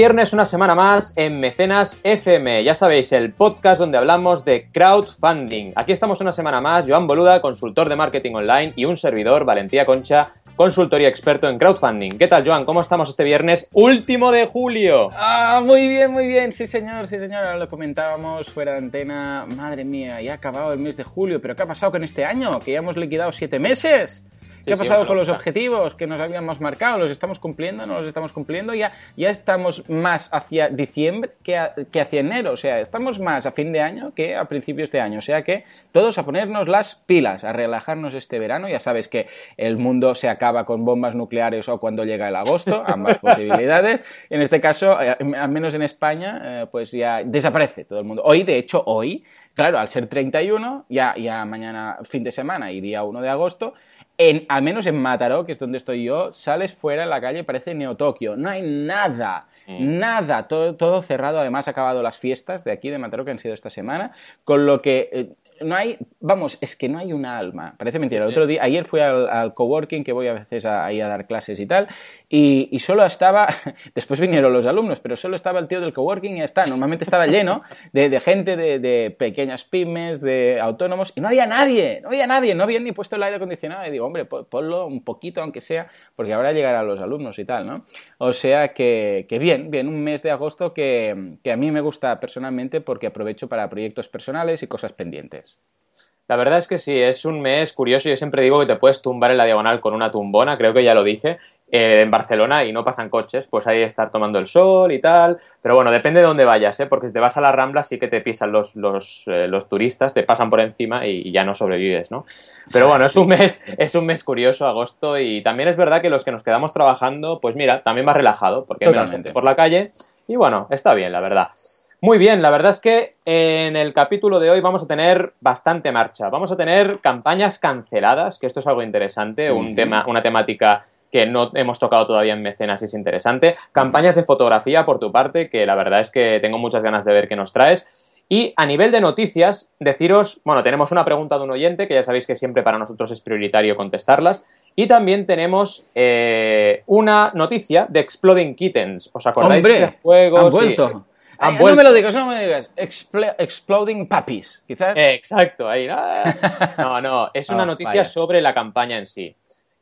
viernes, una semana más en Mecenas FM. Ya sabéis, el podcast donde hablamos de crowdfunding. Aquí estamos una semana más, Joan Boluda, consultor de marketing online, y un servidor, Valentía Concha, consultoría experto en crowdfunding. ¿Qué tal, Joan? ¿Cómo estamos este viernes último de julio? Ah, muy bien, muy bien. Sí, señor, sí, señor. Ahora lo comentábamos fuera de antena. Madre mía, ya ha acabado el mes de julio. ¿Pero qué ha pasado con este año? Que ya hemos liquidado siete meses. ¿Qué ha pasado con los objetivos que nos habíamos marcado? ¿Los estamos cumpliendo? ¿No los estamos cumpliendo? Ya, ya estamos más hacia diciembre que, hacia enero. O sea, estamos más a fin de año que a principios de año. O sea que todos a ponernos las pilas, a relajarnos este verano. Ya sabes que el mundo se acaba con bombas nucleares o cuando llega el agosto, ambas posibilidades. En este caso, eh, al menos en España, eh, pues ya desaparece todo el mundo. Hoy, de hecho, hoy, claro, al ser 31, ya, ya mañana fin de semana y día 1 de agosto, en, al menos en Mataró, que es donde estoy yo, sales fuera en la calle, parece Neo Tokio. No hay nada, mm. nada, todo, todo cerrado. Además, ha acabado las fiestas de aquí, de Mataró, que han sido esta semana, con lo que eh, no hay, vamos, es que no hay un alma. Parece mentira. El otro día, ayer fui al, coworking, que voy a veces ahí a dar clases y tal, y, solo estaba, después vinieron los alumnos, pero solo estaba el tío del coworking y ya está. Normalmente estaba lleno de, gente de, pequeñas pymes, de autónomos, y no había nadie, no había nadie, no habían ni puesto el aire acondicionado. Y digo, hombre, ponlo un poquito, aunque sea, porque ahora llegarán los alumnos y tal, ¿no? O sea que, que bien, bien, un mes de agosto que, que a mí me gusta personalmente porque aprovecho para proyectos personales y cosas pendientes. La verdad es que sí, es un mes curioso. Yo siempre digo que te puedes tumbar en la diagonal con una tumbona, creo que ya lo dije, eh, en Barcelona y no pasan coches, pues ahí estar tomando el sol y tal. Pero bueno, depende de dónde vayas, ¿eh? porque si te vas a la Rambla sí que te pisan los, los, eh, los turistas, te pasan por encima y, ya no sobrevives, ¿no? Pero bueno, es un, mes, es un mes curioso, agosto, y también es verdad que los que nos quedamos trabajando, pues mira, también va relajado, porque hay menos gente por la calle y bueno, está bien, la verdad. Muy bien, la verdad es que en el capítulo de hoy vamos a tener bastante marcha. Vamos a tener campañas canceladas, que esto es algo interesante, un tema, una temática que no hemos tocado todavía en Mecenas y es interesante. Campañas de fotografía por tu parte, que la verdad es que tengo muchas ganas de ver qué nos traes. Y a nivel de noticias, deciros, bueno, tenemos una pregunta de un oyente, que ya sabéis que siempre para nosotros es prioritario contestarlas. Y también tenemos eh, una noticia de Exploding Kittens. ¿Os acordáis de ese juego? Han vuelto no me lo digas, no me digas. exploding Puppies, quizás. exacto, ahí. No, no, es una ah, noticia sobre la campaña en sí.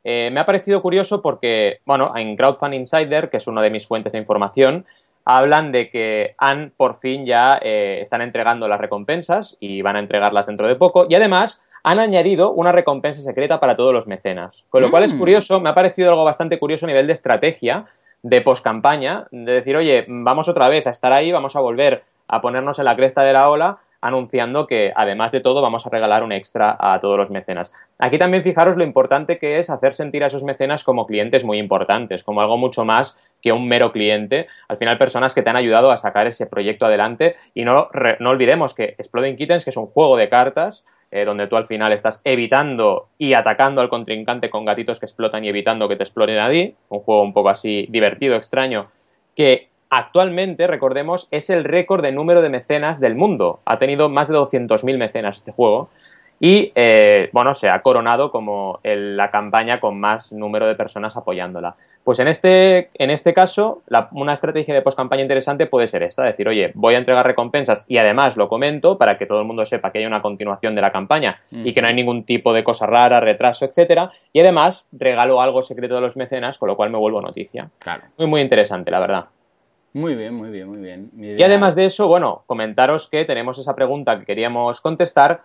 Eh, me ha parecido curioso porque, bueno, en Crowdfund Insider, que es una de mis fuentes de información, hablan de que han por fin ya eh, están entregando las recompensas y van a entregarlas dentro de poco. Y además han añadido una recompensa secreta para todos los mecenas. Con lo cual es mm. curioso, me ha parecido algo bastante curioso a nivel de estrategia, de poscampaña, de decir, oye, vamos otra vez a estar ahí, vamos a volver a ponernos en la cresta de la ola, anunciando que además de todo vamos a regalar un extra a todos los mecenas. Aquí también fijaros lo importante que es hacer sentir a esos mecenas como clientes muy importantes, como algo mucho más que un mero cliente, al final personas que te han ayudado a sacar ese proyecto adelante y no, no olvidemos que Exploding Kittens, que es un juego de cartas, eh, donde tú al final estás evitando y atacando al contrincante con gatitos que explotan y evitando que te exploren a ti, un juego un poco así divertido, extraño, que actualmente, recordemos, es el récord de número de mecenas del mundo. Ha tenido más de 200.000 mecenas este juego y, eh, bueno, se ha coronado como la campaña con más número de personas apoyándola. Pues en este, en este caso, una estrategia de post-campaña interesante puede ser esta, decir, oye, voy a entregar recompensas y además lo comento para que todo el mundo sepa que hay una continuación de la campaña y que no hay ningún tipo de cosa rara, retraso, etcétera, y además regalo algo secreto de los mecenas, con lo cual me vuelvo noticia. Claro. Muy, muy interesante, la verdad. Muy bien, muy bien, muy bien. Y además de eso, bueno, comentaros que tenemos esa pregunta que queríamos contestar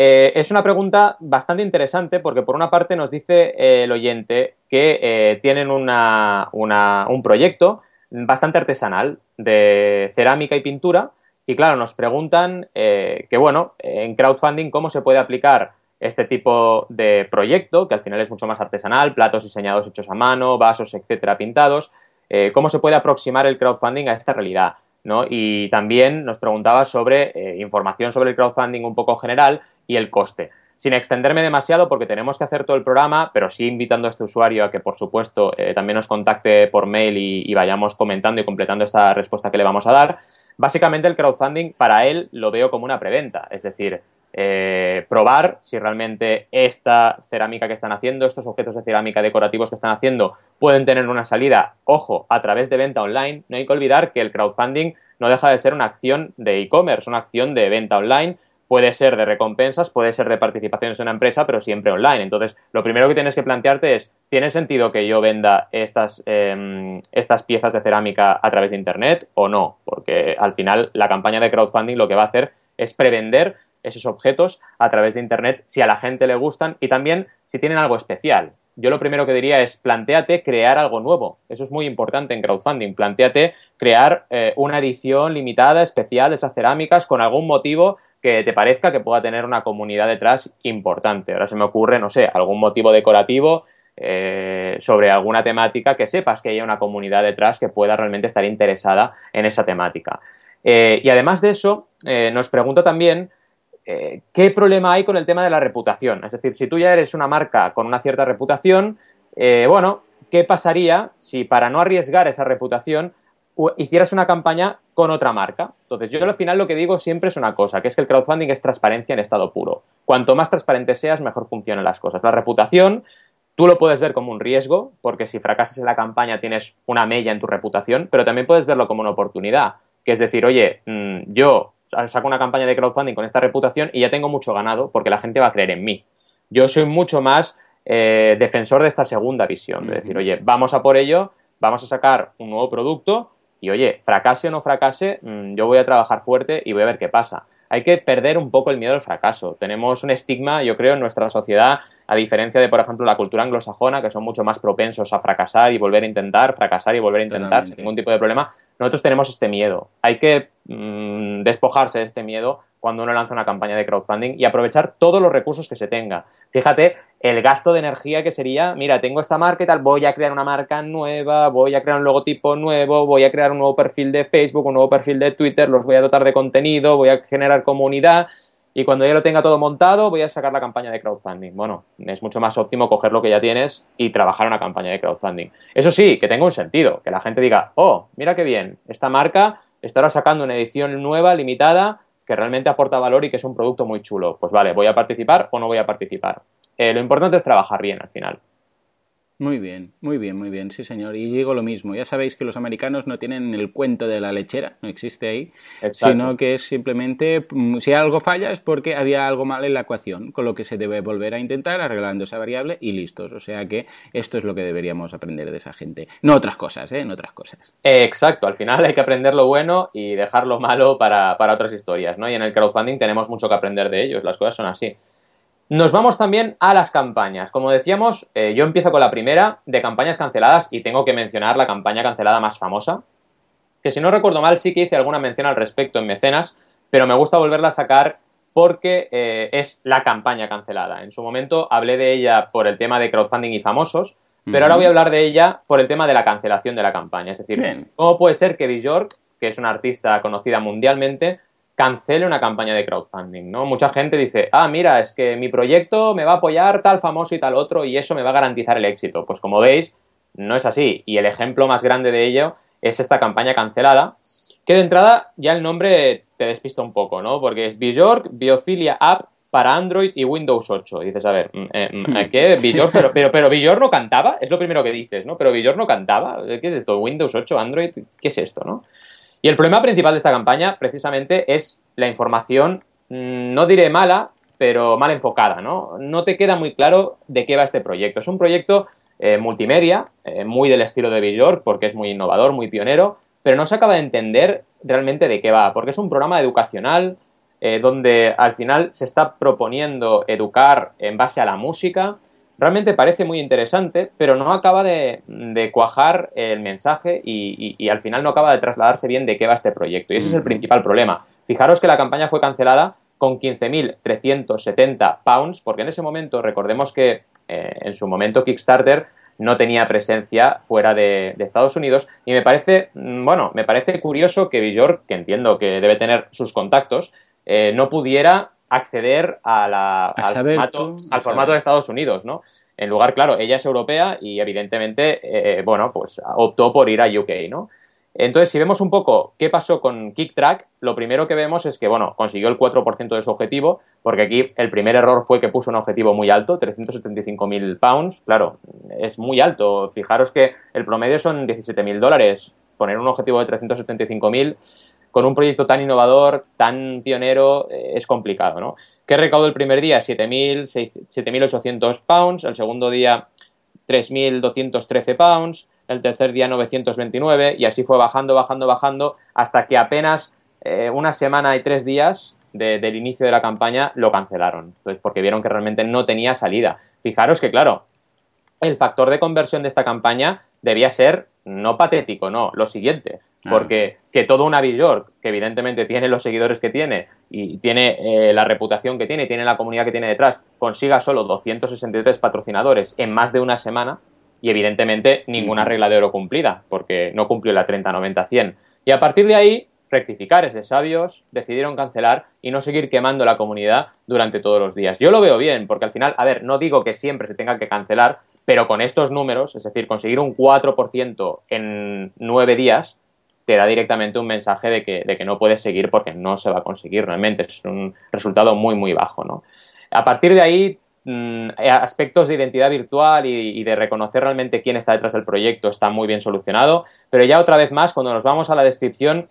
eh, es una pregunta bastante interesante porque por una parte nos dice eh, el oyente que eh, tienen un proyecto bastante artesanal de cerámica y pintura y claro, nos preguntan que bueno, en crowdfunding cómo se puede aplicar este tipo de proyecto, que al final es mucho más artesanal, platos diseñados hechos a mano, vasos, etcétera, pintados, cómo se puede aproximar el crowdfunding a esta realidad. ¿no? Y también nos preguntaba sobre información sobre el crowdfunding un poco general y el coste. Sin extenderme demasiado porque tenemos que hacer todo el programa, pero sí invitando a este usuario a que, por supuesto, eh, también nos contacte por mail y, vayamos comentando y completando esta respuesta que le vamos a dar. Básicamente el crowdfunding para él lo veo como una preventa, es decir, eh, probar si realmente esta cerámica que están haciendo, estos objetos de cerámica decorativos que están haciendo, pueden tener una salida, ojo, a través de venta online. No hay que olvidar que el crowdfunding no deja de ser una acción de e-commerce, una acción de venta online. Puede ser de recompensas, puede ser de participaciones en una empresa, pero siempre online. Entonces, lo primero que tienes que plantearte es, ¿tiene sentido que yo venda estas, em, estas piezas de cerámica a través de Internet o no? Porque al final la campaña de crowdfunding lo que va a hacer es prevender esos objetos a través de Internet si a la gente le gustan y también si tienen algo especial. Yo lo primero que diría es planteate crear algo nuevo. Eso es muy importante en crowdfunding. Planteate crear eh, una edición limitada, especial de esas cerámicas con algún motivo que te parezca que pueda tener una comunidad detrás importante. Ahora se me ocurre, no sé, algún motivo decorativo eh, sobre alguna temática que sepas que haya una comunidad detrás que pueda realmente estar interesada en esa temática. Eh, y además de eso, nos pregunta también eh, ¿qué problema hay con el tema de la reputación? Es decir, si tú ya eres una marca con una cierta reputación, eh, bueno, ¿qué pasaría si para no arriesgar esa reputación hicieras una campaña con otra marca? Entonces, yo al final lo que digo siempre es una cosa, que es que el crowdfunding es transparencia en estado puro. Cuanto más transparente seas, mejor funcionan las cosas. La reputación, tú lo puedes ver como un riesgo, porque si fracasas en la campaña tienes una mella en tu reputación, pero también puedes verlo como una oportunidad, que es decir, oye, mm, yo saco una campaña de crowdfunding con esta reputación y ya tengo mucho ganado porque la gente va a creer en mí. Yo soy mucho más eh, defensor de esta segunda visión, de decir, oye, vamos a por ello, vamos a sacar un nuevo producto y, oye, fracase o no fracase, mm, yo voy a trabajar fuerte y voy a ver qué pasa. Hay que perder un poco el miedo al fracaso. Tenemos un estigma, yo creo, en nuestra sociedad, a diferencia de, por ejemplo, la cultura anglosajona, que son mucho más propensos a fracasar y volver a intentar, fracasar y volver a intentar sin ningún tipo de problema nosotros tenemos este miedo. Hay que mm, despojarse de este miedo cuando uno lanza una campaña de crowdfunding y aprovechar todos los recursos que se tenga. Fíjate el gasto de energía que sería, mira, tengo esta marca y tal, voy a crear una marca nueva, voy a crear un logotipo nuevo, voy a crear un nuevo perfil de Facebook, un nuevo perfil de Twitter, los voy a dotar de contenido, voy a generar comunidad y cuando ya lo tenga todo montado voy a sacar la campaña de crowdfunding. Bueno, es mucho más óptimo coger lo que ya tienes y trabajar una campaña de crowdfunding. Eso sí, que tenga un sentido, que la gente diga, oh, mira qué bien, esta marca está ahora sacando una edición nueva, limitada, que realmente aporta valor y que es un producto muy chulo. Pues vale, ¿voy a participar o no voy a participar? Eh, lo importante es trabajar bien al final. Muy bien, muy bien, muy bien, sí señor. Y digo lo mismo, ya sabéis que los americanos no tienen el cuento de la lechera, no existe ahí, sino que es simplemente, mm, si algo falla es porque había algo mal en la ecuación, con lo que se debe volver a intentar arreglando esa variable y listos. O sea que esto es lo que deberíamos aprender de esa gente. No otras cosas, ¿eh? No otras cosas. exacto, al final hay que aprender lo bueno y dejar lo malo para, para otras historias, ¿no? Y en el crowdfunding tenemos mucho que aprender de ellos, las cosas son así. Nos vamos también a las campañas. Como decíamos, eh, yo empiezo con la primera de campañas canceladas y tengo que mencionar la campaña cancelada más famosa, que si no recuerdo mal sí que hice alguna mención al respecto en Mecenas, pero me gusta volverla a sacar porque eh, es la campaña cancelada. En su momento hablé de ella por el tema de crowdfunding y famosos, pero ahora voy a hablar de ella por el tema de la cancelación de la campaña. Es decir, ¿cómo puede ser que Bjork, que es una artista conocida mundialmente, cancele una campaña de crowdfunding, ¿no? Mucha gente dice, ah, mira, es que mi proyecto me va a apoyar tal famoso y tal otro y eso me va a garantizar el éxito. Pues como veis, no es así. Y el ejemplo más grande de ello es esta campaña cancelada, que de entrada ya el nombre te despista un poco, ¿no? Porque es Bjork Biofilia App para Android y Windows 8. dices, a ver, mm, eh, mm, hmm. ¿qué? Bjork, pero, pero, pero Bjork no cantaba, es lo primero que dices, ¿no? Pero Bjork no cantaba, ¿qué es esto? Windows 8, Android, ¿qué es esto, no? Y el problema principal de esta campaña, precisamente, es la información, mm, no diré mala, pero mal enfocada, ¿no? No te queda muy claro de qué va este proyecto. Es un proyecto eh, multimedia, eh, muy del estilo de York, porque es muy innovador, muy pionero, pero no se acaba de entender realmente de qué va, porque es un programa educacional eh, donde al final se está proponiendo educar en base a la música, realmente parece muy interesante, pero no acaba de, cuajar el mensaje y, al final no acaba de trasladarse bien de qué va este proyecto. Y ese es el principal problema. Fijaros que la campaña fue cancelada con 15.370 pounds, porque en ese momento, recordemos que eh, en su momento Kickstarter no tenía presencia fuera de, Estados Unidos y me parece, mm, bueno, me parece curioso que Bjork, que entiendo que debe tener sus contactos, eh, no pudiera acceder al, formato, de Estados Unidos, ¿no? En lugar, claro, ella es europea y evidentemente, eh, bueno, pues optó por ir a UK, ¿no? Entonces, si vemos un poco qué pasó con KickTrack, lo primero que vemos es que, bueno, consiguió el 4% de su objetivo, porque aquí el primer error fue que puso un objetivo muy alto, 375.000 pounds. Claro, es muy alto. Fijaros que el promedio son 17.000 dólares. Poner un objetivo de 375.000 con un proyecto tan innovador, tan pionero, eh, es complicado, ¿no? ¿Qué recaudó el primer día? 7.800 pounds, el segundo día 3.213 pounds, el tercer día 929 y así fue bajando, bajando, bajando hasta que apenas eh, una semana y tres días del inicio de la campaña lo cancelaron, pues porque vieron que realmente no tenía salida. Fijaros que, claro, el factor de conversión de esta campaña debía ser no patético, no, lo siguiente, porque que todo una York, que evidentemente tiene los seguidores que tiene y tiene eh, la reputación que tiene, y tiene la comunidad que tiene detrás, consiga solo 263 patrocinadores en más de una semana, y evidentemente ninguna regla de oro cumplida, porque no cumplió la 30, 90, 100. Y a partir de ahí, rectificar ese sabios, decidieron cancelar y no seguir quemando la comunidad durante todos los días. Yo lo veo bien, porque al final, a ver, no digo que siempre se tenga que cancelar, pero con estos números, es decir, conseguir un 4% en 9 días, te da directamente un mensaje de que, de que no puedes seguir porque no se va a conseguir realmente. Es un resultado muy, muy bajo, ¿no? A partir de ahí Mm, eh, aspectos de identidad virtual y, de reconocer realmente quién está detrás del proyecto está muy bien solucionado, pero ya otra vez más, cuando nos vamos a la descripción,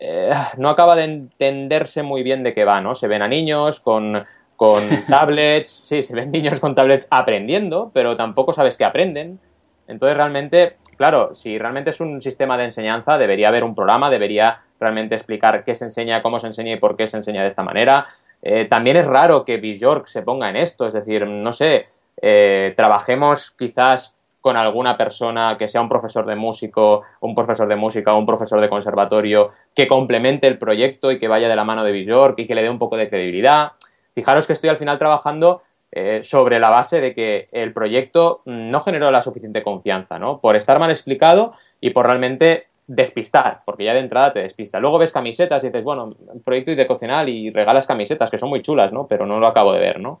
eh, no acaba de entenderse muy bien de qué va, ¿no? Se ven a niños con, con tablets, sí, se ven niños con tablets aprendiendo, pero tampoco sabes qué aprenden. Entonces, realmente, claro, si realmente es un sistema de enseñanza, debería haber un programa, debería realmente explicar qué se enseña, cómo se enseña y por qué se enseña de esta manera. Eh, también es raro que Bjork se ponga en esto, es decir, no sé, eh, trabajemos quizás con alguna persona que sea un profesor de músico, un profesor de música o un profesor de conservatorio que complemente el proyecto y que vaya de la mano de Bjork y que le dé un poco de credibilidad. Fijaros que estoy al final trabajando eh, sobre la base de que el proyecto no generó la suficiente confianza, ¿no? Por estar mal explicado y por realmente despistar, porque ya de entrada te despista. Luego ves camisetas y dices, bueno, proyecto idecocional y regalas camisetas, que son muy chulas, ¿no? Pero no lo acabo de ver, ¿no?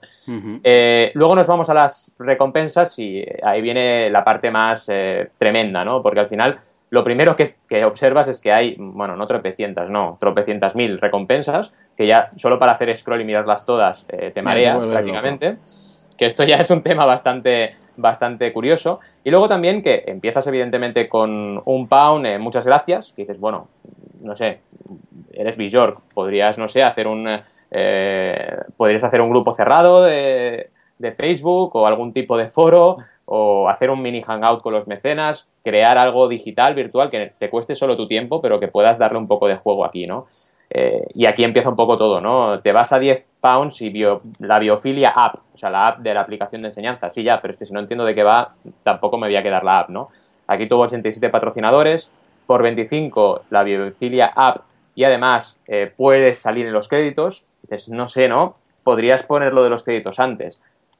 Eh, luego nos vamos a las recompensas y ahí viene la parte más eh, tremenda, ¿no? Porque al final lo primero que, observas es que hay, bueno, no tropecientas, no, tropecientas mil recompensas, que ya solo para hacer scroll y mirarlas todas eh, te mareas prácticamente que esto ya es un tema bastante, bastante curioso. Y luego también que empiezas evidentemente con un pound, eh, muchas gracias, que dices, bueno, no sé, eres Bjork, podrías, no sé, hacer un... Eh, podrías hacer un grupo cerrado de, de Facebook o algún tipo de foro o hacer un mini hangout con los mecenas, crear algo digital, virtual, que te cueste solo tu tiempo, pero que puedas darle un poco de juego aquí, ¿no? Eh, y aquí empieza un poco todo, ¿no? Te vas a 10 pounds y la biofilia app, o sea, la app de la aplicación de enseñanza. Sí, ya, pero es que si no entiendo de qué va, tampoco me voy a quedar la app, ¿no? Aquí tuvo 87 patrocinadores, por 25 la biofilia app y además eh, puedes salir en los créditos. Dices, no sé, ¿no? Podrías poner lo de los créditos antes.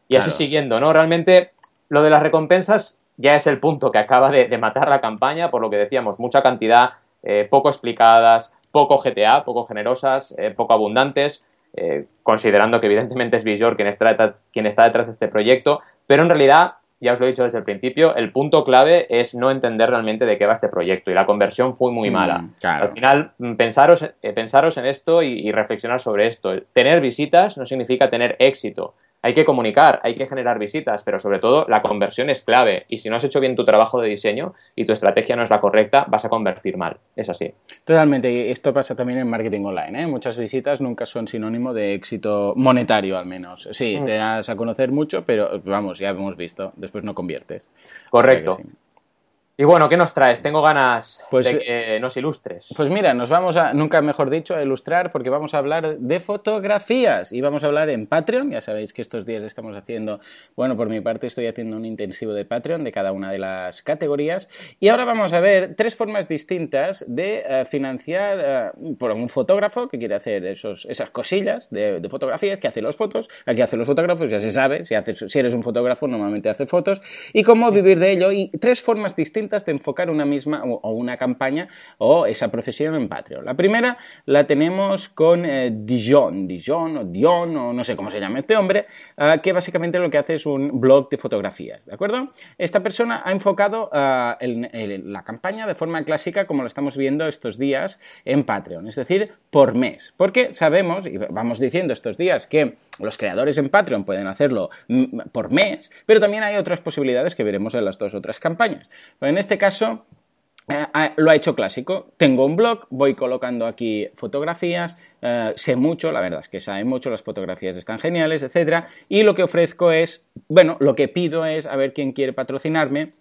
Y así siguiendo, ¿no? Realmente lo de las recompensas ya es el punto que acaba de, matar la campaña, por lo que decíamos, mucha cantidad, eh, poco explicadas, poco GTA, poco generosas, eh, poco abundantes, eh, considerando que evidentemente es Visual quien está, detrás, quien está detrás de este proyecto, pero en realidad, ya os lo he dicho desde el principio, el punto clave es no entender realmente de qué va este proyecto y la conversión fue muy mala. Mm, Al final, mm, pensaros, pensaros en esto y reflexionar sobre esto. Tener visitas no significa tener éxito hay que comunicar, hay que generar visitas, pero sobre todo la conversión es clave. Y si no has hecho bien tu trabajo de diseño y tu estrategia no es la correcta, vas a convertir mal. Es así. Totalmente. Y esto pasa también en marketing online. ¿eh? Muchas visitas nunca son sinónimo de éxito monetario, al menos. Sí, mm. te das a conocer mucho, pero vamos, ya hemos visto. Después no conviertes. Correcto. Y bueno, ¿qué nos traes? Tengo ganas pues, de que nos ilustres. Pues mira, nos vamos a, nunca mejor dicho, a ilustrar porque vamos a hablar de fotografías y vamos a hablar en Patreon. Ya sabéis que estos días estamos haciendo, bueno, por mi parte estoy haciendo un intensivo de Patreon de cada una de las categorías. Y ahora vamos a ver tres formas distintas de eh, financiar eh, por un fotógrafo que quiere hacer esos, esas cosillas de, fotografías, que hace las fotos, al que hace los fotógrafos, ya se sabe, si, haces, si eres un fotógrafo normalmente hace fotos, y cómo vivir de ello. Y tres formas distintas de enfocar una misma o, una campaña o esa profesión en Patreon. La primera la tenemos con eh, Dijon, Dijon o Dion o no sé cómo se llama este hombre, ah, que básicamente lo que hace es un blog de fotografías, ¿de acuerdo? Esta persona ha enfocado ah, la campaña de forma clásica como lo estamos viendo estos días en Patreon, es decir, por mes, porque sabemos y vamos diciendo estos días que los creadores en Patreon pueden hacerlo mm, por mes, pero también hay otras posibilidades que veremos en las dos otras campañas. En este caso, eh, lo ha hecho clásico. Tengo un blog, voy colocando aquí fotografías, eh, sé mucho, la verdad es que sabe mucho, las fotografías están geniales, etc. Y lo que ofrezco es, bueno, lo que pido es a ver quién quiere patrocinarme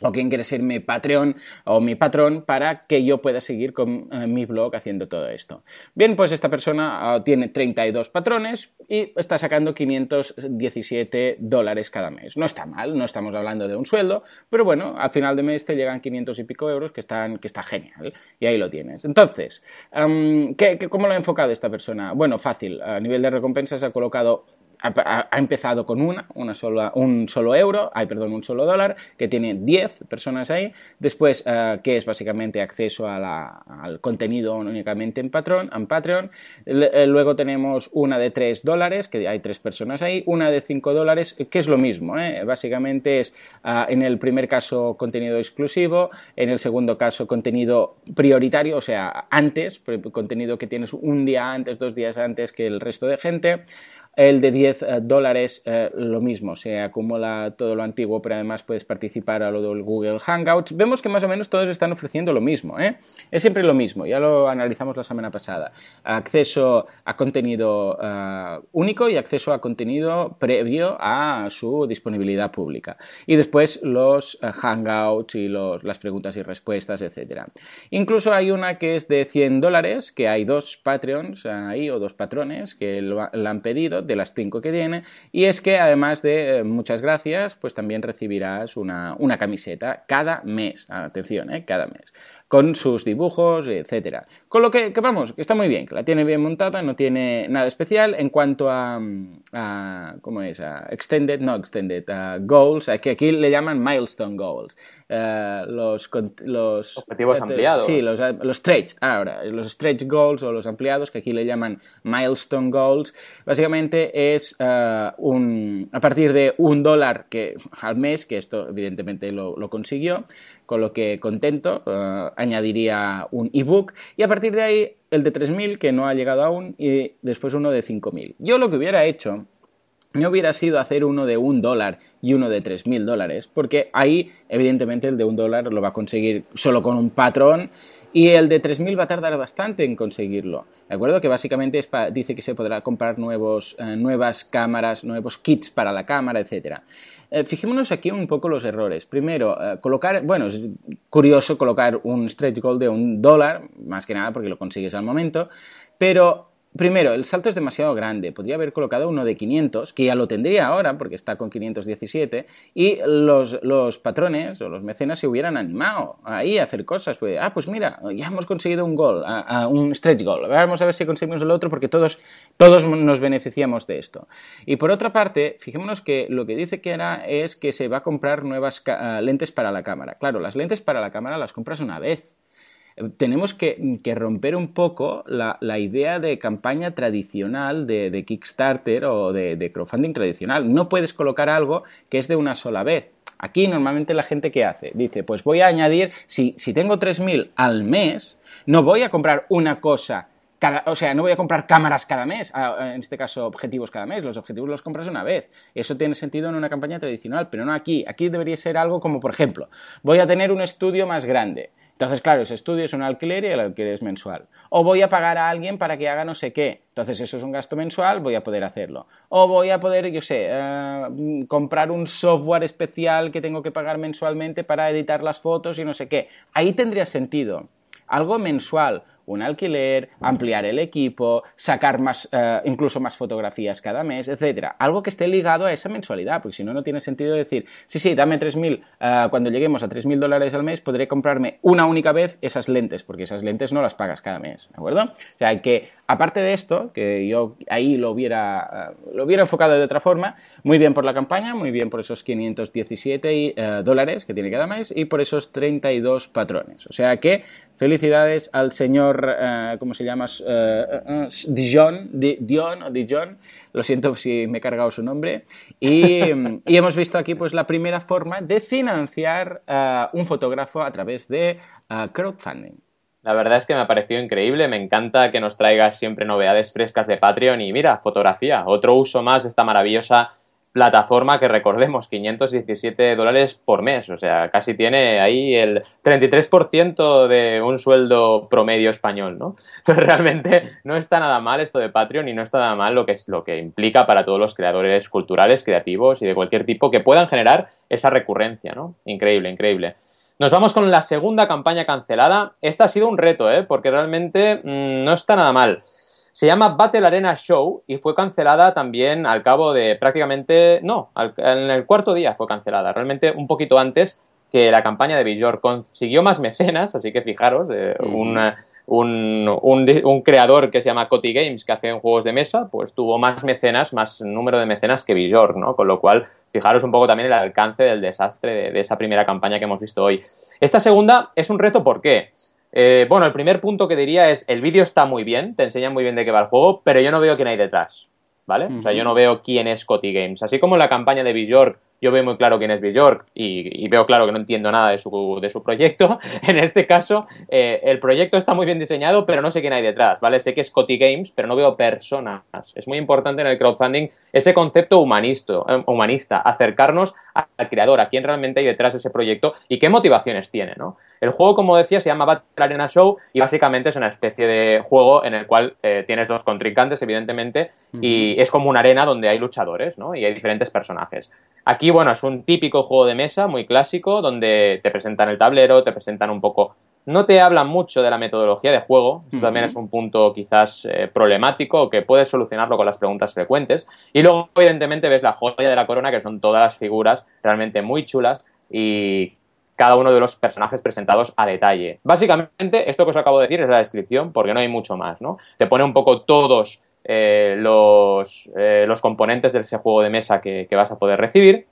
o quien quiere ser mi Patreon o mi patrón para que yo pueda seguir con eh, mi blog haciendo todo esto. Bien, pues esta persona ah, tiene 32 patrones y está sacando 517 dólares cada mes. No está mal, no estamos hablando de un sueldo, pero bueno, al final de mes te llegan 500 y pico euros que, están, que está genial y ahí lo tienes. Entonces, cómo lo ha enfocado esta persona? Bueno, fácil, a nivel de recompensas ha colocado ha, empezado con una, una sola, un solo euro, hay perdón, un solo dólar, que tiene 10 personas ahí. Después, eh, que es básicamente acceso al contenido únicamente en, patrón, en Patreon. Eh, luego tenemos una de 3 dólares, que hay 3 personas ahí. Una de 5 dólares, que es lo mismo. ¿eh? Básicamente es, en el primer caso, contenido exclusivo. En el segundo caso, contenido prioritario, o sea, antes, contenido que tienes un día antes, dos días antes que el resto de gente. El de 10 eh, dólares, eh, lo mismo, se acumula todo lo antiguo, pero además puedes participar a lo del Google Hangouts. Vemos que más o menos todos están ofreciendo lo mismo, ¿eh? Es siempre lo mismo, ya lo analizamos la semana pasada. Acceso a contenido único y acceso a contenido previo a su disponibilidad pública. Y después los Hangouts y las preguntas y respuestas, etc. Incluso hay una que es de 100 dólares, que hay dos Patreons ahí o dos patrones que la han pedido de las cinco que tiene, y es que además de eh, muchas gracias, pues también recibirás una, una camiseta cada mes, atención, eh, cada mes con sus dibujos, etcétera. Con lo que, que, vamos, está muy bien, que la tiene bien montada, no tiene nada especial en cuanto a, ¿cómo es? A extended, no extended, a goals, que aquí le llaman milestone goals. Eh, los, los objetivos ampliados. Sí, los, los stretch, ahora, los stretch goals o los ampliados, que aquí le llaman milestone goals, básicamente es eh, un, a partir de un dólar que, al mes, que esto evidentemente lo, lo consiguió, con lo que contento, eh, añadiría un ebook y a partir de ahí el de 3.000 que no ha llegado aún y después uno de 5.000. Yo lo que hubiera hecho no hubiera sido hacer uno de un dólar y uno de 3.000 dólares, porque ahí evidentemente el de un dólar lo va a conseguir solo con un patrón y el de 3.000 va a tardar bastante en conseguirlo. ¿De acuerdo? Que básicamente dice que se podrá comprar nuevos, eh, nuevas cámaras, nuevos kits para la cámara, etc. Eh, fijémonos aquí un poco los errores. Primero, eh, colocar, bueno, es curioso colocar un stretch goal de un dólar, más que nada porque lo consigues al momento, pero Primero, el salto es demasiado grande. Podría haber colocado uno de 500, que ya lo tendría ahora porque está con 517, y los, los patrones o los mecenas se hubieran animado ahí a hacer cosas. Pues, ah, pues mira, ya hemos conseguido un gol, un stretch goal. Vamos a ver si conseguimos el otro porque todos, todos nos beneficiamos de esto. Y por otra parte, fijémonos que lo que dice que era es que se va a comprar nuevas lentes para la cámara. Claro, las lentes para la cámara las compras una vez tenemos que, romper un poco la, idea de campaña tradicional de, Kickstarter o de, crowdfunding tradicional. No puedes colocar algo que es de una sola vez. Aquí normalmente la gente que hace, dice, pues voy a añadir, si, si tengo 3.000 al mes, no voy a comprar una cosa cada, o sea, no voy a comprar cámaras cada mes, en este caso objetivos cada mes, los objetivos los compras una vez. Eso tiene sentido en una campaña tradicional, pero no aquí. Aquí debería ser algo como, por ejemplo, voy a tener un estudio más grande. Entonces, claro, ese estudio es un alquiler y el alquiler es mensual. O voy a pagar a alguien para que haga no sé qué. Entonces, eso es un gasto mensual, voy a poder hacerlo. O voy a poder, yo sé, eh, comprar un software especial que tengo que pagar mensualmente para editar las fotos y no sé qué. Ahí tendría sentido. Algo mensual un alquiler, ampliar el equipo, sacar más, eh, incluso más fotografías cada mes, etcétera. Algo que esté ligado a esa mensualidad, porque si no, no tiene sentido decir, sí, sí, dame 3.000, uh, cuando lleguemos a 3.000 dólares al mes, podré comprarme una única vez esas lentes, porque esas lentes no las pagas cada mes, ¿de acuerdo? O sea, que Aparte de esto, que yo ahí lo hubiera, lo hubiera enfocado de otra forma, muy bien por la campaña, muy bien por esos 517 eh, dólares que tiene cada mes y por esos 32 patrones. O sea que felicidades al señor, eh, ¿cómo se llama? Uh, Dijon, Dion o Dijon, lo siento si me he cargado su nombre. Y, y hemos visto aquí pues la primera forma de financiar un fotógrafo a través de crowdfunding. La verdad es que me ha parecido increíble, me encanta que nos traigas siempre novedades frescas de Patreon y mira, fotografía, otro uso más de esta maravillosa plataforma que recordemos, 517 dólares por mes, o sea, casi tiene ahí el 33% de un sueldo promedio español, ¿no? Entonces realmente no está nada mal esto de Patreon y no está nada mal lo que, es, lo que implica para todos los creadores culturales, creativos y de cualquier tipo que puedan generar esa recurrencia, ¿no? Increíble, increíble. Nos vamos con la segunda campaña cancelada. Esta ha sido un reto, ¿eh? porque realmente mm, no está nada mal. Se llama Battle Arena Show y fue cancelada también al cabo de prácticamente. No, en el cuarto día fue cancelada. Realmente un poquito antes que la campaña de Bjork consiguió más mecenas, así que fijaros, un, un, creador que se llama Coty Games, que hace juegos de mesa, pues tuvo más mecenas, más número de mecenas que Bjork, ¿no? Con lo cual, fijaros un poco también el alcance del desastre de, esa primera campaña que hemos visto hoy. Esta segunda es un reto, ¿por qué? Eh, bueno, el primer punto que diría es, el vídeo está muy bien, te enseñan muy bien de qué va el juego, pero yo no veo quién hay detrás, ¿vale? O sea, yo no veo quién es Coty Games. Así como la campaña de Bjork yo veo muy claro quién es Bjork y, y, veo claro que no entiendo nada de su, de su proyecto. En este caso, eh, el proyecto está muy bien diseñado, pero no sé quién hay detrás, ¿vale? Sé que es Coty Games, pero no veo personas. Es muy importante en el crowdfunding ese concepto humanista, eh, humanista acercarnos al creador, a quién realmente hay detrás de ese proyecto y qué motivaciones tiene, ¿no? El juego, como decía, se llama Battle Arena Show y básicamente es una especie de juego en el cual eh, tienes dos contrincantes, evidentemente, y es como una arena donde hay luchadores, ¿no? Y hay diferentes personajes. Aquí, bueno, es un típico juego de mesa, muy clásico, donde te presentan el tablero, te presentan un poco... No te hablan mucho de la metodología de juego, esto también es un punto quizás eh, problemático que puedes solucionarlo con las preguntas frecuentes. Y luego, evidentemente, ves la joya de la corona, que son todas las figuras realmente muy chulas y cada uno de los personajes presentados a detalle. Básicamente, esto que os acabo de decir es la descripción, porque no hay mucho más, ¿no? Te pone un poco todos eh, los, eh, los, componentes de ese juego de mesa que, vas a poder recibir.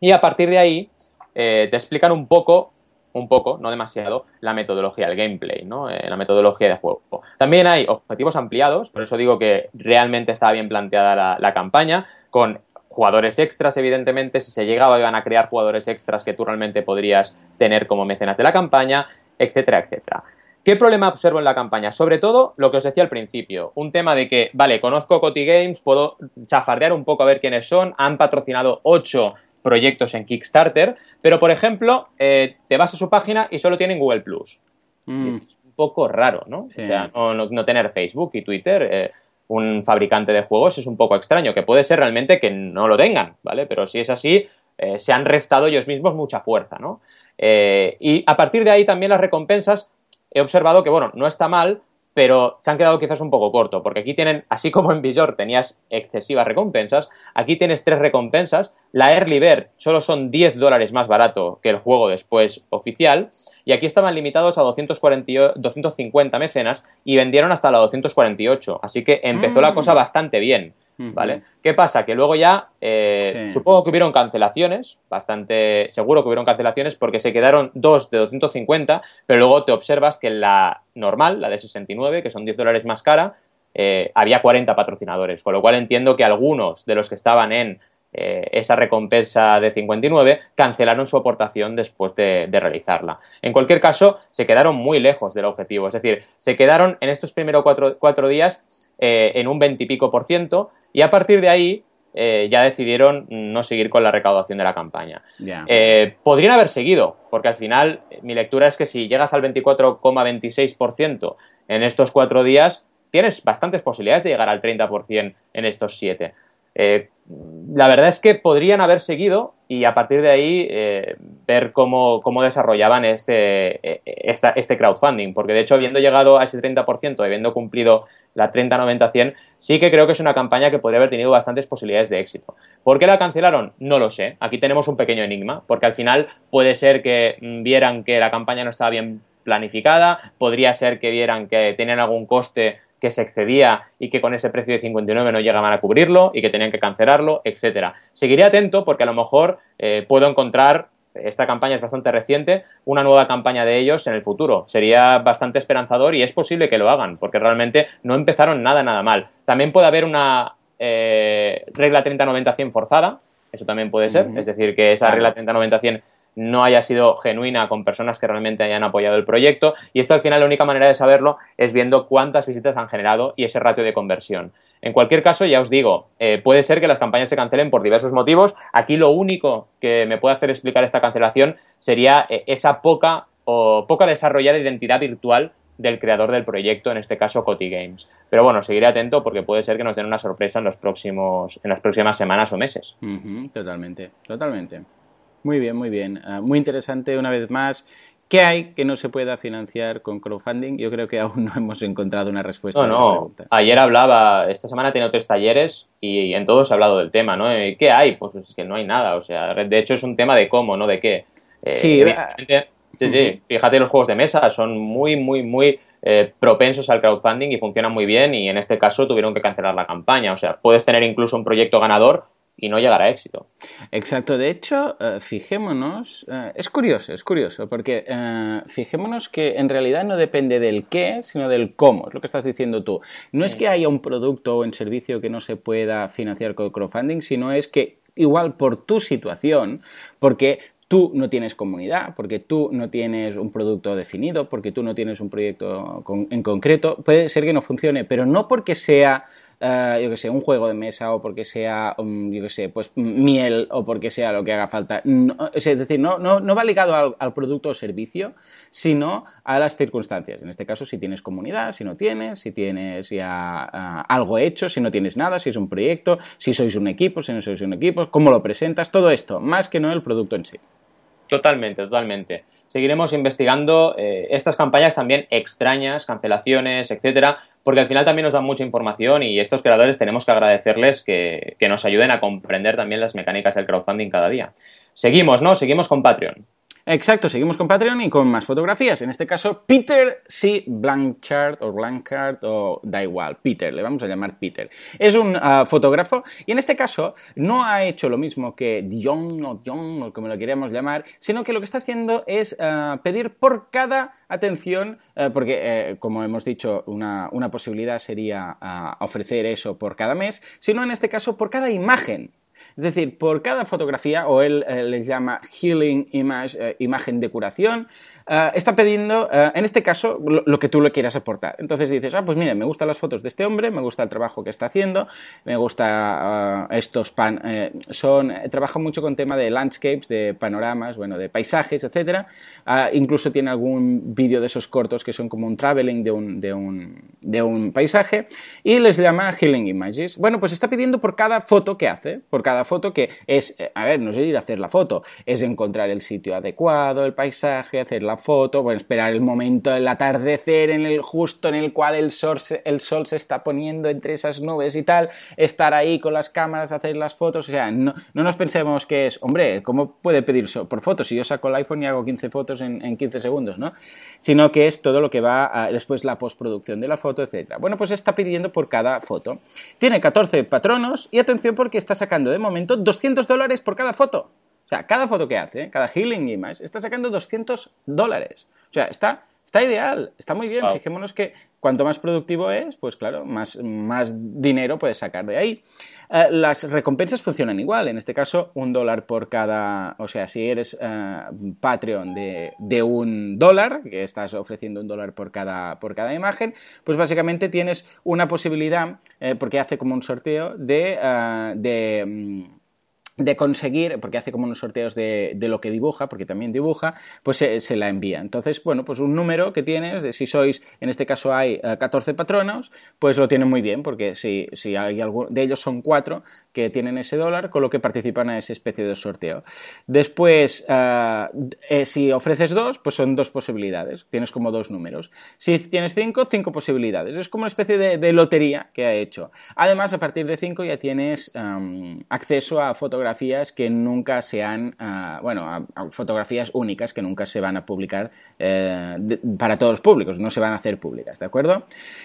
Y a partir de ahí eh, te explican un poco, un poco, no demasiado, la metodología, el gameplay, ¿no? la metodología de juego. También hay objetivos ampliados, por eso digo que realmente está bien planteada la, la campaña, con jugadores extras, evidentemente, si se llegaba iban a crear jugadores extras que tú realmente podrías tener como mecenas de la campaña, etcétera, etcétera. ¿Qué problema observo en la campaña? Sobre todo lo que os decía al principio, un tema de que, vale, conozco Coty Games, puedo chafardear un poco a ver quiénes son, han patrocinado 8 proyectos en Kickstarter, pero por ejemplo, eh, te vas a su página y solo tienen Google Plus. Mm. Es un poco raro, ¿no? O sea, no, tener Facebook y Twitter. Eh, un fabricante de juegos es un poco extraño, que puede ser realmente que no lo tengan, ¿vale? Pero si es así, eh, se han restado ellos mismos mucha fuerza, ¿no? y a partir de ahí también las recompensas he observado que, bueno, no está mal, pero se han quedado quizás un poco corto, porque aquí tienen, así como en Visor tenías excesivas recompensas, aquí tienes tres recompensas, la Early Bird solo son 10 dólares más barato que el juego después oficial, y aquí estaban limitados a 250 mecenas y vendieron hasta la 248, así que empezó la mm. cosa bastante bien. ¿Vale? ¿Qué pasa? Que luego ya eh, supongo que hubieron cancelaciones, bastante seguro que hubieron cancelaciones porque se quedaron dos de 250, pero luego te observas que la normal, la de 69, que son 10 dólares más cara, eh, había 40 patrocinadores, con lo cual entiendo que algunos de los que estaban en eh, esa recompensa de 59 cancelaron su aportación después de, realizarla. En cualquier caso, se quedaron muy lejos del objetivo, es decir, se quedaron en estos primeros cuatro, cuatro días en un 20 y pico por ciento y a partir de ahí eh, ya decidieron no seguir con la recaudación de la campaña. Eh, podrían haber seguido, porque al final mi lectura es que si llegas al 24,26% en estos cuatro días, tienes bastantes posibilidades de llegar al 30% en estos siete. Eh, la verdad es que podrían haber seguido y a partir de ahí ver cómo, desarrollaban este, este crowdfunding, porque de hecho habiendo llegado a ese 30%, habiendo cumplido la 30-90-100, sí que creo que es una campaña que podría haber tenido bastantes posibilidades de éxito. ¿Por qué la cancelaron? No lo sé. Aquí tenemos un pequeño enigma, porque al final puede ser que mm, vieran que la campaña no estaba bien planificada, podría ser que vieran que tenían algún coste que se excedía y que con ese precio de 59 no llegaban a cubrirlo y que tenían que cancelarlo, etcétera. Seguiré atento porque a lo mejor eh, puedo encontrar esta campaña es bastante reciente, una nueva campaña de ellos en el futuro. Sería bastante esperanzador y es posible que lo hagan, porque realmente no empezaron nada, nada mal. También puede haber una eh, regla 30-90-100 forzada, eso también puede ser, es decir, que esa regla 30-90-100 no haya sido genuina con personas que realmente hayan apoyado el proyecto y esto al final la única manera de saberlo es viendo cuántas visitas han generado y ese ratio de conversión. En cualquier caso, ya os digo, eh, puede ser que las campañas se cancelen por diversos motivos. Aquí lo único que me puede hacer explicar esta cancelación sería eh, esa poca o poca desarrollada identidad virtual del creador del proyecto, en este caso Coti Games. Pero bueno, seguiré atento porque puede ser que nos den una sorpresa en los próximos, en las próximas semanas o meses. totalmente, totalmente. Muy bien, muy bien. Ah, muy interesante una vez más. ¿Qué hay que no se pueda financiar con crowdfunding? Yo creo que aún no hemos encontrado una respuesta a esa pregunta. Ayer hablaba, esta semana he tenido tres talleres y en todos he hablado del tema, ¿no? ¿Qué hay? Pues es que no hay nada. O sea, de hecho es un tema de cómo, no de qué. Eh, sí, sí, sí. Fíjate, los juegos de mesa son muy, muy, muy eh, propensos al crowdfunding y funcionan muy bien y en este caso tuvieron que cancelar la campaña. O sea, puedes tener incluso un proyecto ganador y no llegar a éxito. Exacto, de hecho, eh, fijémonos, eh, es curioso, es curioso, porque eh, fijémonos que en realidad no depende del qué, sino del cómo, es lo que estás diciendo tú. No es que haya un producto o un servicio que no se pueda financiar con crowdfunding, sino es que igual por tu situación, porque tú no tienes comunidad, porque tú no tienes un producto definido, porque tú no tienes un proyecto en concreto, puede ser que no funcione, pero no porque sea eh, yo que sé, un juego de mesa o porque sea, um, yo que sé, pues miel o porque sea lo que haga falta. es decir, no, no, no va ligado al, producto o servicio, sino a las circunstancias. En este caso, si tienes comunidad, si no tienes, si tienes ya eh, algo hecho, si no tienes nada, si es un proyecto, si sois un equipo, si no sois un equipo, cómo lo presentas, todo esto, más que no el producto en sí. Totalmente, totalmente. Seguiremos investigando eh, estas campañas también extrañas, cancelaciones, etcétera, porque al final también nos dan mucha información y estos creadores tenemos que agradecerles que, que nos ayuden a comprender también las mecánicas del crowdfunding cada día. Seguimos, ¿no? Seguimos con Patreon. Exacto, seguimos con Patreon y con más fotografías. En este caso, Peter C. Blanchard o Blancard o da igual, Peter, le vamos a llamar Peter. Es un ah, fotógrafo y en este caso no ha hecho lo mismo que Dion o Dion o como lo queríamos llamar, sino que lo que está haciendo es ah, pedir por cada atención, eh, porque eh, como hemos dicho, una, una posibilidad sería ah, ofrecer eso por cada mes, sino en este caso por cada imagen es decir, por cada fotografía, o él eh, les llama healing image, eh, imagen de curación, eh, está pidiendo, en este caso, lo, que tú le quieras aportar. Entonces dices, ah, pues mire, me gustan las fotos de este hombre, me gusta el trabajo que está haciendo, me gusta estos pan... son, trabaja mucho con tema de landscapes, de panoramas, bueno, de paisajes, etc. incluso tiene algún vídeo de esos cortos que son como un traveling de un, de un, de un paisaje y les llama healing images. Bueno, pues está pidiendo por cada foto que hace, por cada foto que es, eh, a ver, no es ir a hacer la foto, es encontrar el sitio adecuado, el paisaje, hacer la foto, bueno, esperar el momento del atardecer en el justo en el cual el sol, el sol se está poniendo entre esas nubes y tal, estar ahí con las cámaras, hacer las fotos, o sea, no, nos pensemos que es, hombre, ¿cómo puede pedir por fotos si yo saco el iPhone y hago 15 fotos en, en 15 segundos, ¿no? Sino que es todo lo que va después la postproducción de la foto, etcétera. Bueno, pues está pidiendo por cada foto. Tiene 14 patronos y atención porque está sacando de momento 200 dólares por cada foto. O sea, cada foto que hace, cada healing image, está sacando 200 dólares. O sea, está, está ideal, está muy bien. Fijémonos que cuanto más productivo es, pues claro, más, más dinero puedes sacar de ahí. Eh, las recompensas funcionan igual. En este caso, un dólar por cada. O sea, si eres eh, Patreon de, de, un dólar, que estás ofreciendo un dólar por cada, por cada imagen, pues básicamente tienes una posibilidad, eh, porque hace como un sorteo, de. de mm, de conseguir, porque hace como unos sorteos de, de, lo que dibuja, porque también dibuja, pues se, la envía. Entonces, bueno, pues un número que tienes, de si sois, en este caso hay 14 eh, patronos, pues lo tienen muy bien, porque si, si hay algún, de ellos son cuatro que tienen ese dólar, con lo que participan a esa especie de sorteo. Después, eh, eh, si ofreces dos, pues son dos posibilidades, tienes como dos números. Si tienes cinco, cinco posibilidades. Es como una especie de, lotería que ha hecho. Además, a partir de cinco ya tienes acceso a fotografías que nunca se han, ah, bueno, fotografías únicas que nunca se van a publicar eh, para todos los públicos, no se van a hacer públicas, ¿de acuerdo?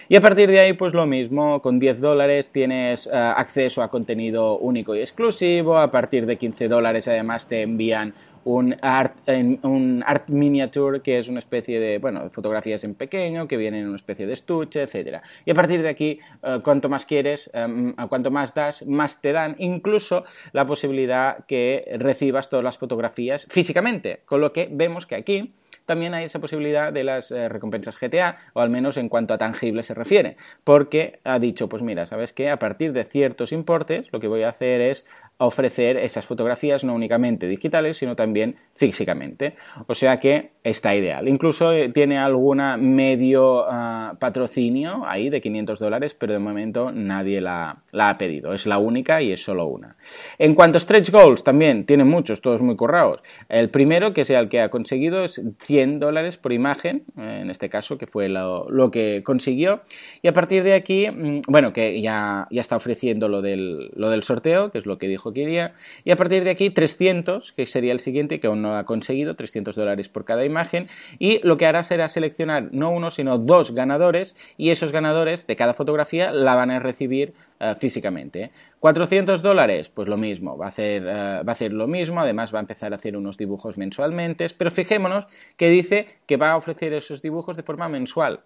Y a partir de ahí, pues lo mismo, con 10 dólares tienes ah, acceso a contenido único y exclusivo, a partir de 15 dólares además te envían un art, un art miniature, que es una especie de, bueno, fotografías en pequeño, que vienen en una especie de estuche, etc. Y a partir de aquí, eh, cuanto más quieres, eh, cuanto más das, más te dan incluso la posibilidad que recibas todas las fotografías físicamente, con lo que vemos que aquí también hay esa posibilidad de las eh, recompensas GTA, o al menos en cuanto a tangible se refiere, porque ha dicho, pues mira, ¿sabes qué? A partir de ciertos importes, lo que voy a hacer es ofrecer esas fotografías no únicamente digitales, sino también físicamente. O sea que está ideal. Incluso eh, tiene alguna medio ah, patrocinio ahí de 500 dólares, pero de momento nadie la, ha pedido. Es la única y es solo una. En cuanto a stretch goals, también tiene muchos, todos muy currados. El primero, que sea el que ha conseguido, es 100 dólares por imagen, eh, en este caso, que fue lo, que consiguió. Y a partir de aquí, mm, bueno, que ya, está ofreciendo lo del sorteo, que es lo que dijo quería. Y a partir de aquí, 300, que sería el siguiente, que aún no ha conseguido, 300 dólares por cada imagen. Y lo que hará será seleccionar no uno, sino dos ganadores. Y esos ganadores de cada fotografía la van a recibir eh, físicamente. 400 dólares, pues lo mismo, va a, hacer, eh, va a hacer lo mismo, además va a empezar a hacer unos dibujos mensualmente, pero fijémonos que dice que va a ofrecer esos dibujos de forma mensual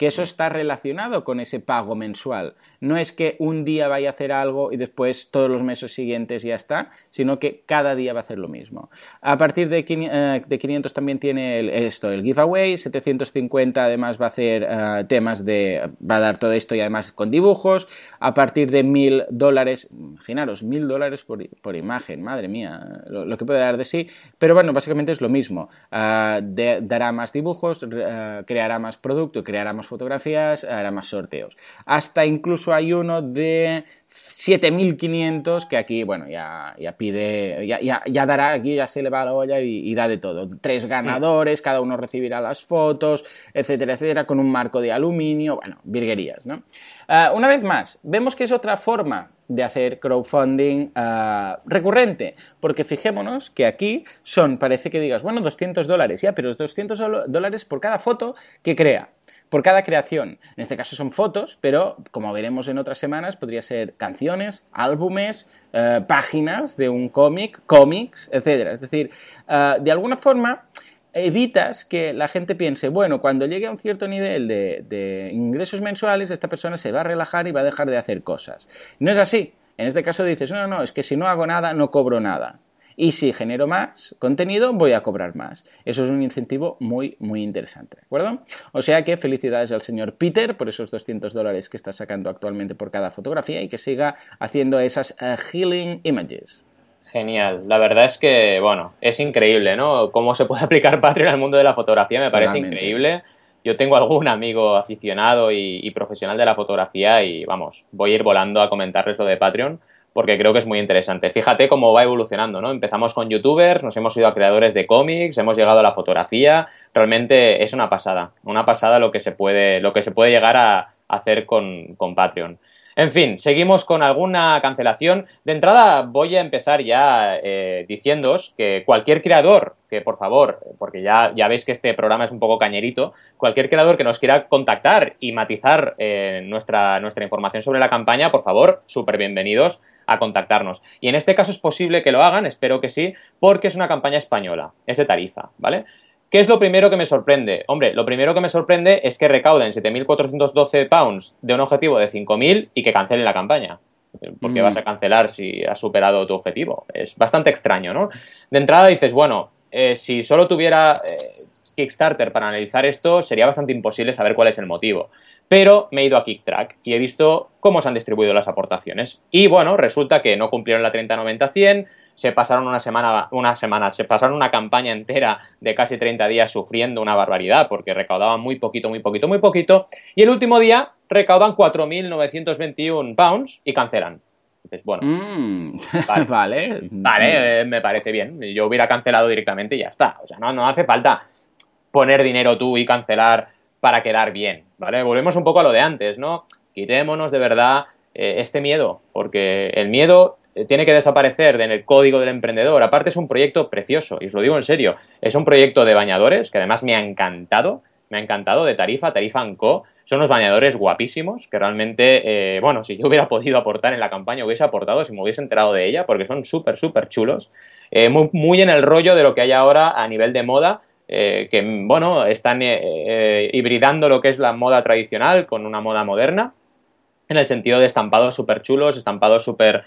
que eso está relacionado con ese pago mensual. No es que un día vaya a hacer algo y después todos los meses siguientes ya está, sino que cada día va a hacer lo mismo. A partir de, 500 eh, también tiene esto, el giveaway, 750 además va a hacer eh, temas de, va a dar todo esto y además con dibujos. A partir de 1000 dólares, imaginaros, 1000 dólares por, imagen, madre mía, lo, que puede dar de sí. Pero bueno, básicamente es lo mismo. Eh, dará más dibujos, creará más producto, creará más fotografías, hará más sorteos. Hasta incluso hay uno de 7500 que aquí, bueno, ya, ya pide, ya, ya, dará, aquí ya se le va la olla y, da de todo. Tres ganadores, cada uno recibirá las fotos, etcétera, etcétera, con un marco de aluminio, bueno, virguerías, ¿no? Ah, una vez más, vemos que es otra forma de hacer crowdfunding ah, recurrente, porque fijémonos que aquí son, parece que digas, bueno, 200 dólares, ya, pero 200 dólares por cada foto que crea por cada creación. En este caso son fotos, pero como veremos en otras semanas, podría ser canciones, álbumes, eh, páginas de un cómic, cómics, etc. Es decir, eh, de alguna forma evitas que la gente piense, bueno, cuando llegue a un cierto nivel de, de ingresos mensuales, esta persona se va a relajar y va a dejar de hacer cosas. No es así. En este caso dices, no, no, es que si no hago nada, no cobro nada y si genero más contenido voy a cobrar más. Eso es un incentivo muy, muy interesante, ¿de acuerdo? O sea que felicidades al señor Peter por esos 200 dólares que está sacando actualmente por cada fotografía y que siga haciendo esas eh, healing images. Genial, la verdad es que, bueno, es increíble, ¿no? Cómo se puede aplicar Patreon al mundo de la fotografía, me parece increíble. Yo tengo algún amigo aficionado y, y profesional de la fotografía y, vamos, voy a ir volando a comentarles lo de Patreon porque creo que es muy interesante. Fíjate cómo va evolucionando, ¿no? Empezamos con youtubers, nos hemos ido a creadores de cómics, hemos llegado a la fotografía, realmente es una pasada, una pasada lo que se puede, lo que se puede llegar a hacer con, con Patreon. En fin, seguimos con alguna cancelación. De entrada voy a empezar ya eh, diciéndoos que cualquier creador, que por favor, porque ya, ya veis que este programa es un poco cañerito, cualquier creador que nos quiera contactar y matizar eh, nuestra, nuestra información sobre la campaña, por favor, súper bienvenidos a contactarnos. Y en este caso es posible que lo hagan, espero que sí, porque es una campaña española, es de tarifa, ¿vale? ¿Qué es lo primero que me sorprende? Hombre, lo primero que me sorprende es que recauden 7.412 pounds de un objetivo de 5.000 y que cancelen la campaña. ¿Por qué mm. vas a cancelar si has superado tu objetivo? Es bastante extraño, ¿no? De entrada dices, bueno, eh, si solo tuviera eh, Kickstarter para analizar esto, sería bastante imposible saber cuál es el motivo. Pero me he ido a KickTrack y he visto cómo se han distribuido las aportaciones. Y bueno, resulta que no cumplieron la 30-90-100, se pasaron una semana, una semana, se pasaron una campaña entera de casi 30 días sufriendo una barbaridad porque recaudaban muy poquito, muy poquito, muy poquito. Y el último día recaudan 4.921 pounds y cancelan. Entonces, bueno, mm, vale, vale, eh, me parece bien. Yo hubiera cancelado directamente y ya está. O sea, no, no hace falta poner dinero tú y cancelar para quedar bien, ¿vale? Volvemos un poco a lo de antes, ¿no? Quitémonos de verdad eh, este miedo, porque el miedo tiene que desaparecer en el código del emprendedor. Aparte es un proyecto precioso, y os lo digo en serio, es un proyecto de bañadores que además me ha encantado, me ha encantado, de Tarifa, Tarifa Co. Son unos bañadores guapísimos que realmente, eh, bueno, si yo hubiera podido aportar en la campaña, hubiese aportado si me hubiese enterado de ella, porque son súper, súper chulos. Eh, muy, en el rollo de lo que hay ahora a nivel de moda, eh, que, bueno, están hibridando lo que es la moda tradicional con una moda moderna, en el sentido de estampados súper chulos, estampados súper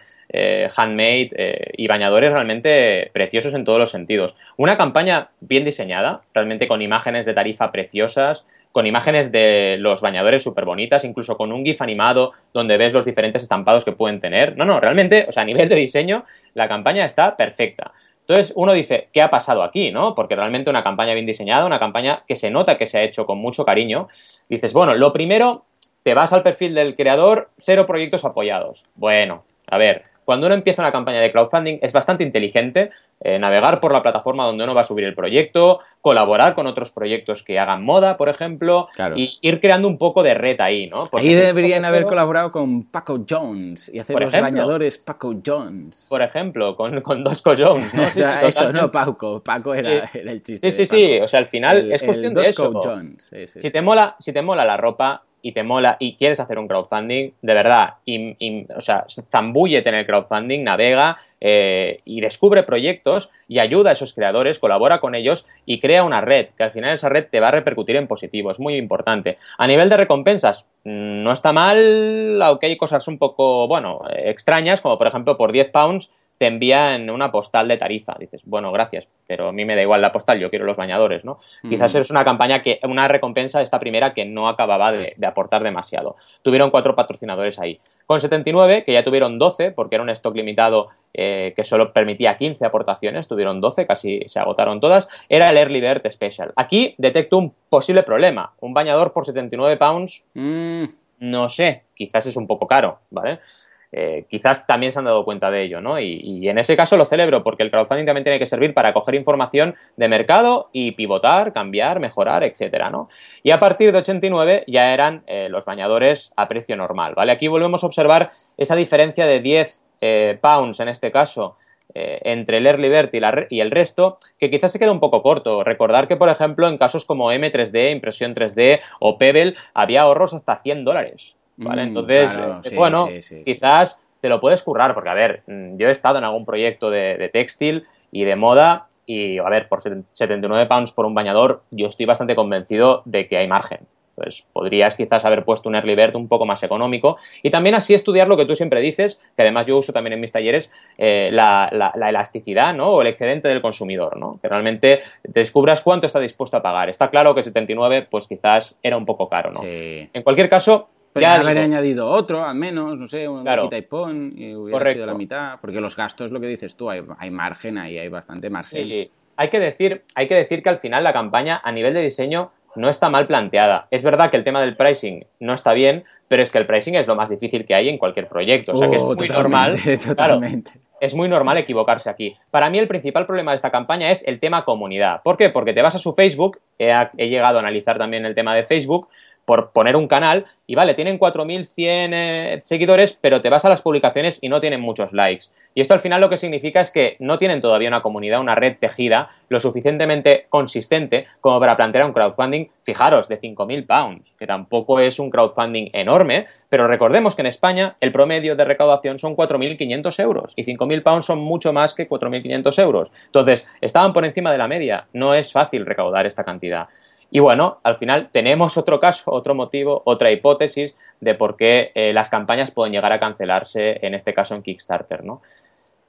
handmade y bañadores realmente preciosos en todos los sentidos. Una campaña bien diseñada, realmente con imágenes de tarifa preciosas, con imágenes de los bañadores súper bonitas, incluso con un GIF animado donde ves los diferentes estampados que pueden tener. No, no, realmente, o sea, a nivel de diseño, la campaña está perfecta. Entonces uno dice, ¿qué ha pasado aquí? ¿no? Porque realmente una campaña bien diseñada, una campaña que se nota que se ha hecho con mucho cariño. Dices, bueno, lo primero, te vas al perfil del creador, cero proyectos apoyados. Bueno, a ver, cuando uno empieza una campaña de crowdfunding es bastante inteligente eh, navegar por la plataforma donde uno va a subir el proyecto, colaborar con otros proyectos que hagan moda, por ejemplo, y ir creando un poco de red ahí, ¿no? ahí deberían haber colaborado con Paco Jones y hacer los bañadores Paco Jones. Por ejemplo, con, con Dosco Jones, ¿no? eso, no Paco, Paco era, el chiste. Sí, sí, sí, o sea, al final es cuestión de eso. Jones. si, te mola, si te mola la ropa, y te mola y quieres hacer un crowdfunding, de verdad, y, o sea, en el crowdfunding, navega eh, y descubre proyectos y ayuda a esos creadores, colabora con ellos y crea una red, que al final esa red te va a repercutir en positivo, es muy importante. A nivel de recompensas, mm, no está mal, aunque hay cosas un poco, bueno, extrañas, como por ejemplo por 10 pounds te envían una postal de tarifa. Dices, bueno, gracias, pero a mí me da igual la postal, yo quiero los bañadores, ¿no? Quizás es una campaña que, una recompensa esta primera que no acababa de, aportar demasiado. Tuvieron cuatro patrocinadores ahí. Con 79, que ya tuvieron 12, porque era un stock limitado eh, que solo permitía 15 aportaciones, tuvieron 12, casi se agotaron todas, era el Early Bird Special. Aquí detecto un posible problema. Un bañador por 79 pounds, mm. no sé, quizás es un poco caro, ¿vale? Eh, quizás también se han dado cuenta de ello, ¿no? Y, en ese caso lo celebro porque el crowdfunding también tiene que servir para coger información de mercado y pivotar, cambiar, mejorar, etcétera, ¿no? Y a partir de 89 ya eran eh, los bañadores a precio normal, ¿vale? Aquí volvemos a observar esa diferencia de 10 eh, pounds en este caso entre el Early Bird y, y, el resto, que quizás se queda un poco corto. Recordar que, por ejemplo, en casos como M3D, impresión 3D o Pebble, había ahorros hasta 100 dólares. ¿Vale? Mm, Entonces, eh, bueno, quizás te lo puedes currar, porque a ver, mm, yo he estado en algún proyecto de, textil y de moda y, a ver, por 79 pounds por un bañador, yo estoy bastante convencido de que hay margen. Pues podrías quizás haber puesto un early bird un poco más económico y también así estudiar lo que tú siempre dices, que además yo uso también en mis talleres, eh, la, elasticidad ¿no? o el excedente del consumidor, ¿no? que realmente descubras cuánto está dispuesto a pagar. Está claro que 79 pues quizás era un poco caro. ¿no? En cualquier caso, ya haber añadido otro, al menos, no sé, un quita y pon, y hubiera sido la mitad. Porque los gastos, lo que dices tú, hay, margen ahí, hay bastante margen. Sí, hay que, decir, hay que decir que al final la campaña, a nivel de diseño, no está mal planteada. Es verdad que el tema del pricing no está bien, pero es que el pricing es lo más difícil que hay en cualquier proyecto. O sea que es oh, muy normal. Totalmente. es muy normal equivocarse aquí. Para mí el principal problema de esta campaña es el tema comunidad. ¿Por qué? Porque te vas a su Facebook, he llegado a analizar también el tema de Facebook, por poner un canal y vale, tienen 4.100 eh, seguidores, pero te vas a las publicaciones y no tienen muchos likes. Y esto al final lo que significa es que no tienen todavía una comunidad, una red tejida lo suficientemente consistente como para plantear un crowdfunding, fijaros, de 5.000 pounds, que tampoco es un crowdfunding enorme, pero recordemos que en España el promedio de recaudación son 4.500 euros y 5.000 pounds son mucho más que 4.500 euros. Entonces, estaban por encima de la media. No es fácil recaudar esta cantidad. Y bueno, al final tenemos otro caso, otro motivo, otra hipótesis de por qué eh, las campañas pueden llegar a cancelarse, en este caso en Kickstarter, ¿no?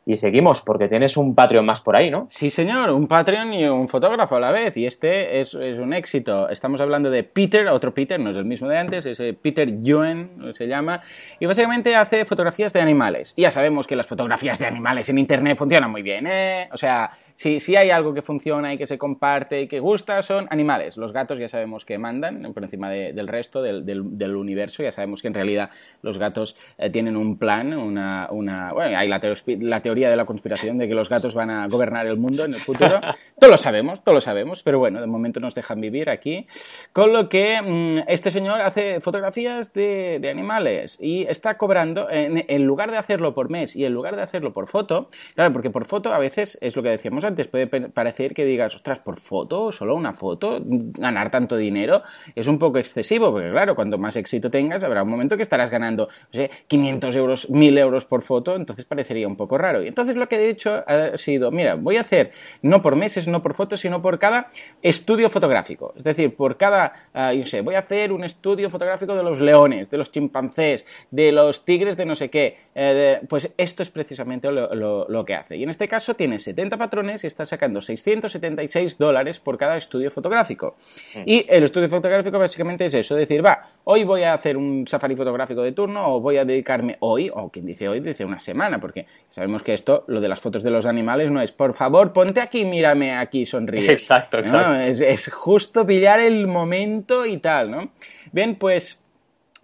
Y seguimos, porque tienes un Patreon más por ahí, ¿no? Sí, señor, un Patreon y un fotógrafo a la vez. Y este es, un éxito. Estamos hablando de Peter, otro Peter, no es el mismo de antes, es Peter Yuen, se llama. Y básicamente hace fotografías de animales. Y ya sabemos que las fotografías de animales en Internet funcionan muy bien, ¿eh? O sea, si, si hay algo que funciona y que se comparte y que gusta, son animales. Los gatos ya sabemos que mandan por encima del resto del, del, universo. Ya sabemos que en realidad los gatos eh, tienen un plan, una, una bueno, hay la, la, teoría de la conspiración de que los gatos van a gobernar el mundo en el futuro. todos lo sabemos, todos lo sabemos, pero bueno, de momento nos dejan vivir aquí. Con lo que mm, este señor hace fotografías de, de animales y está cobrando, en, en lugar de hacerlo por mes y en lugar de hacerlo por foto, claro, porque por foto a veces es lo que decíamos antes, puede parecer que digas, ostras, por foto, solo una foto, ganar tanto dinero, es un poco excesivo, porque claro, cuanto más éxito tengas, habrá un momento que estarás ganando, no sé, 500 euros, 1000 euros por foto, entonces parecería un poco raro. Y entonces lo que he hecho ha sido, mira, voy a hacer no por meses, no por fotos, sino por cada estudio fotográfico. Es decir, por cada, uh, yo sé, voy a hacer un estudio fotográfico de los leones, de los chimpancés, de los tigres de no sé qué. Eh, pues esto es precisamente lo que hace. Y en este caso tiene 70 patrones y está sacando 676 dólares por cada estudio fotográfico. Mm. Y el estudio fotográfico básicamente es eso, decir, va, hoy voy a hacer un safari fotográfico de turno o voy a dedicarme hoy, o quien dice hoy, dice una semana, porque sabemos que esto, lo de las fotos de los animales no es, por favor, ponte aquí, mírame aquí, sonríe. Exacto, exacto. Es, es justo pillar el momento y tal, ¿no? Bien, pues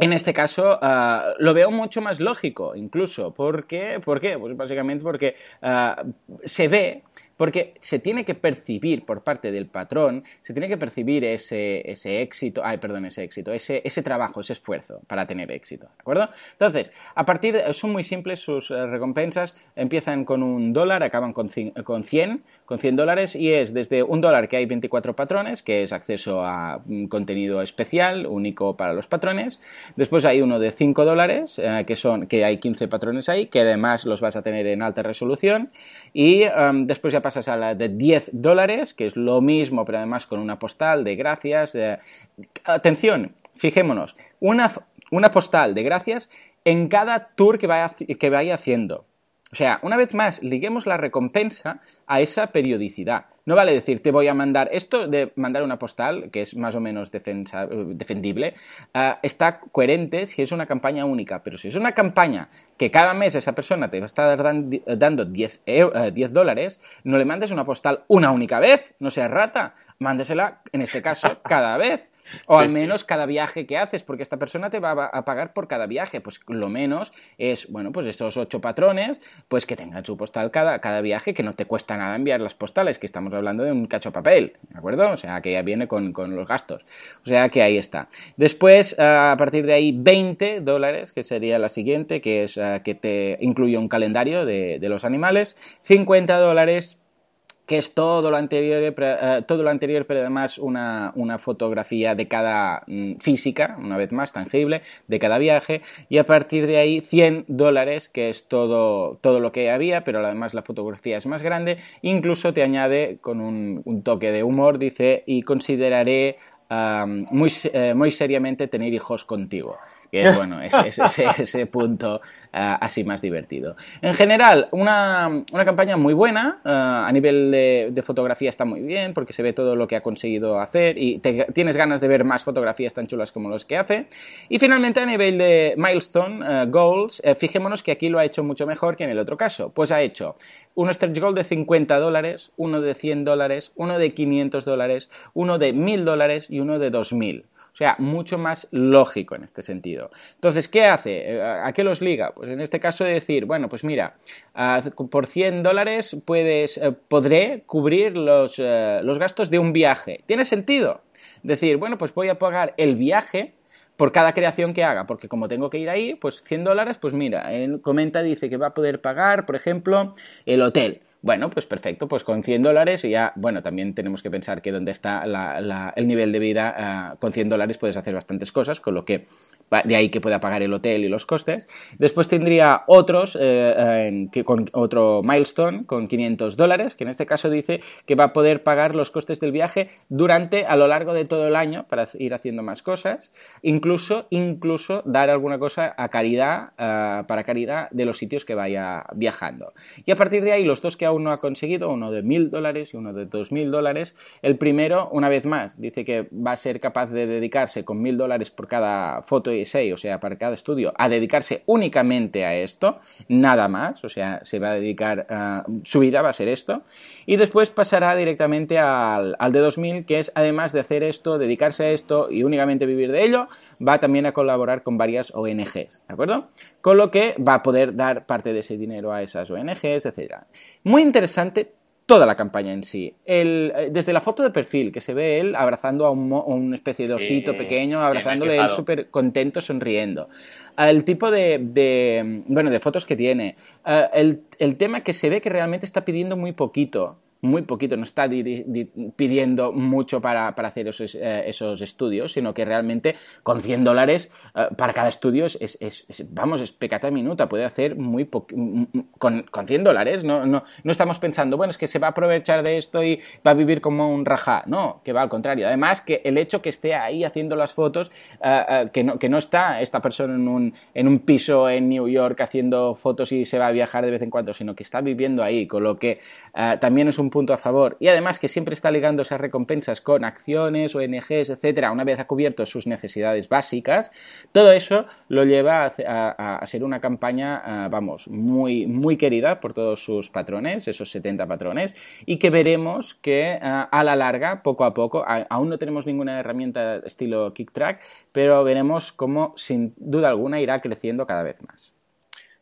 en este caso ah, lo veo mucho más lógico, incluso. ¿Por qué? ¿Por qué? Pues básicamente porque ah, se ve porque se tiene que percibir por parte del patrón, se tiene que percibir ese, ese éxito, ay, perdón, ese éxito, ese, ese, trabajo, ese esfuerzo para tener éxito, ¿de acuerdo? Entonces, a partir, son muy simples sus eh, recompensas, empiezan con un dólar, acaban con, con 100, con 100 dólares y es desde un dólar que hay 24 patrones, que es acceso a un contenido especial, único para los patrones, después hay uno de 5 dólares, eh, que son, que hay 15 patrones ahí, que además los vas a tener en alta resolución y um, después ya pasas a la de 10 dólares, que es lo mismo, pero además con una postal de gracias. atención, fijémonos, una, una, postal de gracias en cada tour que vaya, que vaya haciendo. O sea, una vez más, liguemos la recompensa a esa periodicidad. No vale decir, te voy a mandar esto de mandar una postal, que es más o menos defendible, ah, está coherente si es una campaña única, pero si es una campaña que cada mes esa persona te va a estar dando 10, 10 eh, dólares, no le mandes una postal una única vez, no seas rata, mándesela, en este caso, cada vez. O al menos cada viaje que haces, porque esta persona te va a pagar por cada viaje. Pues lo menos es, bueno, pues esos ocho patrones, pues que tengan su postal cada, cada viaje, que no te cuesta nada enviar las postales, que estamos hablando de un cacho papel, ¿de acuerdo? O sea, que ya viene con, los gastos. O sea, que ahí está. Después, a partir de ahí, 20 dólares, que sería la siguiente, que es eh, que te incluye un calendario de, de los animales. 50 dólares que es todo lo anterior, eh, todo lo anterior pero además una, fotografía de cada mm, física, una vez más tangible, de cada viaje, y a partir de ahí 100 dólares, que es todo, todo lo que había, pero además la fotografía es más grande, incluso te añade con un, toque de humor, dice, y consideraré muy, eh, muy seriamente tener hijos contigo. Que es bueno, ese, ese, ese punto eh, así más divertido. En general, una, campaña muy buena, eh, a nivel de, fotografía está muy bien porque se ve todo lo que ha conseguido hacer y tienes ganas de ver más fotografías tan chulas como los que hace. Y finalmente, a nivel de milestone, eh, goals, fijémonos que aquí lo ha hecho mucho mejor que en el otro caso. Pues ha hecho un stretch goal de 50 dólares, uno de 100 dólares, uno de 500 dólares, uno de 1000 dólares y uno de 2000. O sea, mucho más lógico en este sentido. Entonces, ¿qué hace? Eh, ¿A qué los liga? Pues en este caso decir, bueno, pues mira, por 100 dólares puedes, eh, podré cubrir los, eh, los gastos de un viaje. ¿Tiene sentido? Decir, bueno, pues voy a pagar el viaje por cada creación que haga, porque como tengo que ir ahí, pues 100 dólares, pues mira, él comenta, dice que va a poder pagar, por ejemplo, el hotel. Bueno, pues perfecto, pues con 100 dólares y ya, bueno, también tenemos que pensar que donde está el nivel de vida, ah, con 100 dólares puedes hacer bastantes cosas, con lo que de ahí que pueda pagar el hotel y los costes. Después tendría otros, eh, que con otro milestone con 500 dólares, que en este caso dice que va a poder pagar los costes del viaje durante, a lo largo de todo el año, para ir haciendo más cosas, incluso, incluso dar alguna cosa a caridad, ah, para caridad de los sitios que vaya viajando. Y a partir de ahí, los dos que aún no ha conseguido, uno de mil dólares y uno de dos mil dólares. El primero, una vez más, dice que va a ser capaz de dedicarse con mil dólares por cada foto y o sea, para cada estudio, a dedicarse únicamente a esto, nada más, o sea, se va a dedicar, uh, su vida va a ser esto. Y después pasará directamente al, al de 2000, que es además de hacer esto, dedicarse a esto y únicamente vivir de ello, va también a colaborar con varias ONGs, ¿de acuerdo? Con lo que va a poder dar parte de ese dinero a esas ONGs, etc. Muy interesante toda la campaña en sí. Eh, desde la foto de perfil, que se ve él abrazando a un, una especie de osito pequeño, abrazándole él súper contento, sonriendo. El tipo de, bueno, de fotos que tiene. Eh, el, el tema que se ve que realmente está pidiendo muy poquito muy poquito, no está pidiendo mucho para, hacer esos, eh, esos, estudios, sino que realmente con 100 dólares eh, para cada estudio es, vamos, es pecata minuta, puede hacer muy con, con 100 dólares, no, no, no, estamos pensando, bueno, es que se va a aprovechar de esto y va a vivir como un rajá, no, que va al contrario. Además, que el hecho que esté ahí haciendo las fotos, eh, que, no, que no está esta persona en un, en un piso en New York haciendo fotos y se va a viajar de vez en cuando, sino que está viviendo ahí, con lo que también es un punto a favor y además que siempre está ligando esas recompensas con acciones, ONGs, etcétera, una vez ha cubierto sus necesidades básicas, todo eso lo lleva a, ser una campaña, ah, vamos, muy, muy querida por todos sus patrones, esos 70 patrones, y que veremos que ah, a la larga, poco a poco, aún no tenemos ninguna herramienta estilo KickTrack, pero veremos cómo sin duda alguna irá creciendo cada vez más.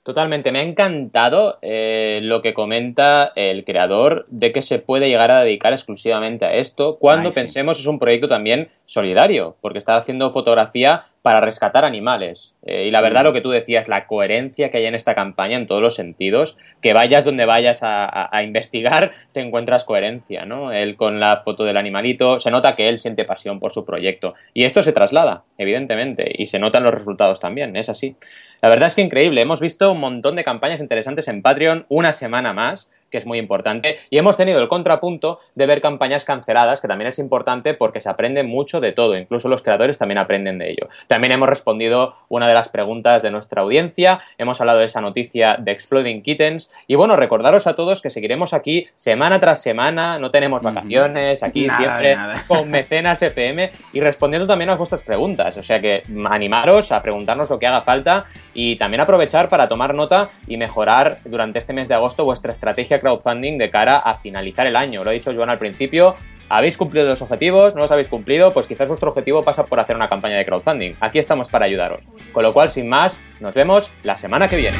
Totalmente, me ha encantado eh, lo que comenta el creador de que se puede llegar a dedicar exclusivamente a esto cuando pensemos es un proyecto también solidario, porque está haciendo fotografía para rescatar animales. Eh, y la verdad, lo que tú decías, la coherencia que hay en esta campaña en todos los sentidos, que vayas donde vayas a, investigar, te encuentras coherencia, ¿no? Él con la foto del animalito, se nota que él siente pasión por su proyecto. Y esto se traslada, evidentemente, y se notan los resultados también, es así. La verdad es que increíble, hemos visto un montón de campañas interesantes en Patreon, una semana más, que es muy importante. Y hemos tenido el contrapunto de ver campañas canceladas, que también es importante porque se aprende mucho de todo, incluso los creadores también aprenden de ello. También hemos respondido una de las preguntas de nuestra audiencia, hemos hablado de esa noticia de Exploding Kittens y bueno, recordaros a todos que seguiremos aquí semana tras semana, no tenemos vacaciones, aquí siempre con mecenas FM y respondiendo también a vuestras preguntas, o sea que animaros a preguntarnos lo que haga falta y también aprovechar para tomar nota y mejorar durante este mes de agosto vuestra crowdfunding de cara a finalizar el año. Lo ha dicho Joan al principio, ¿habéis cumplido los objetivos? ¿No los habéis cumplido? Pues quizás vuestro objetivo pasa por hacer una campaña de crowdfunding. Aquí estamos para ayudaros. Con lo cual, sin más, nos vemos la semana que viene.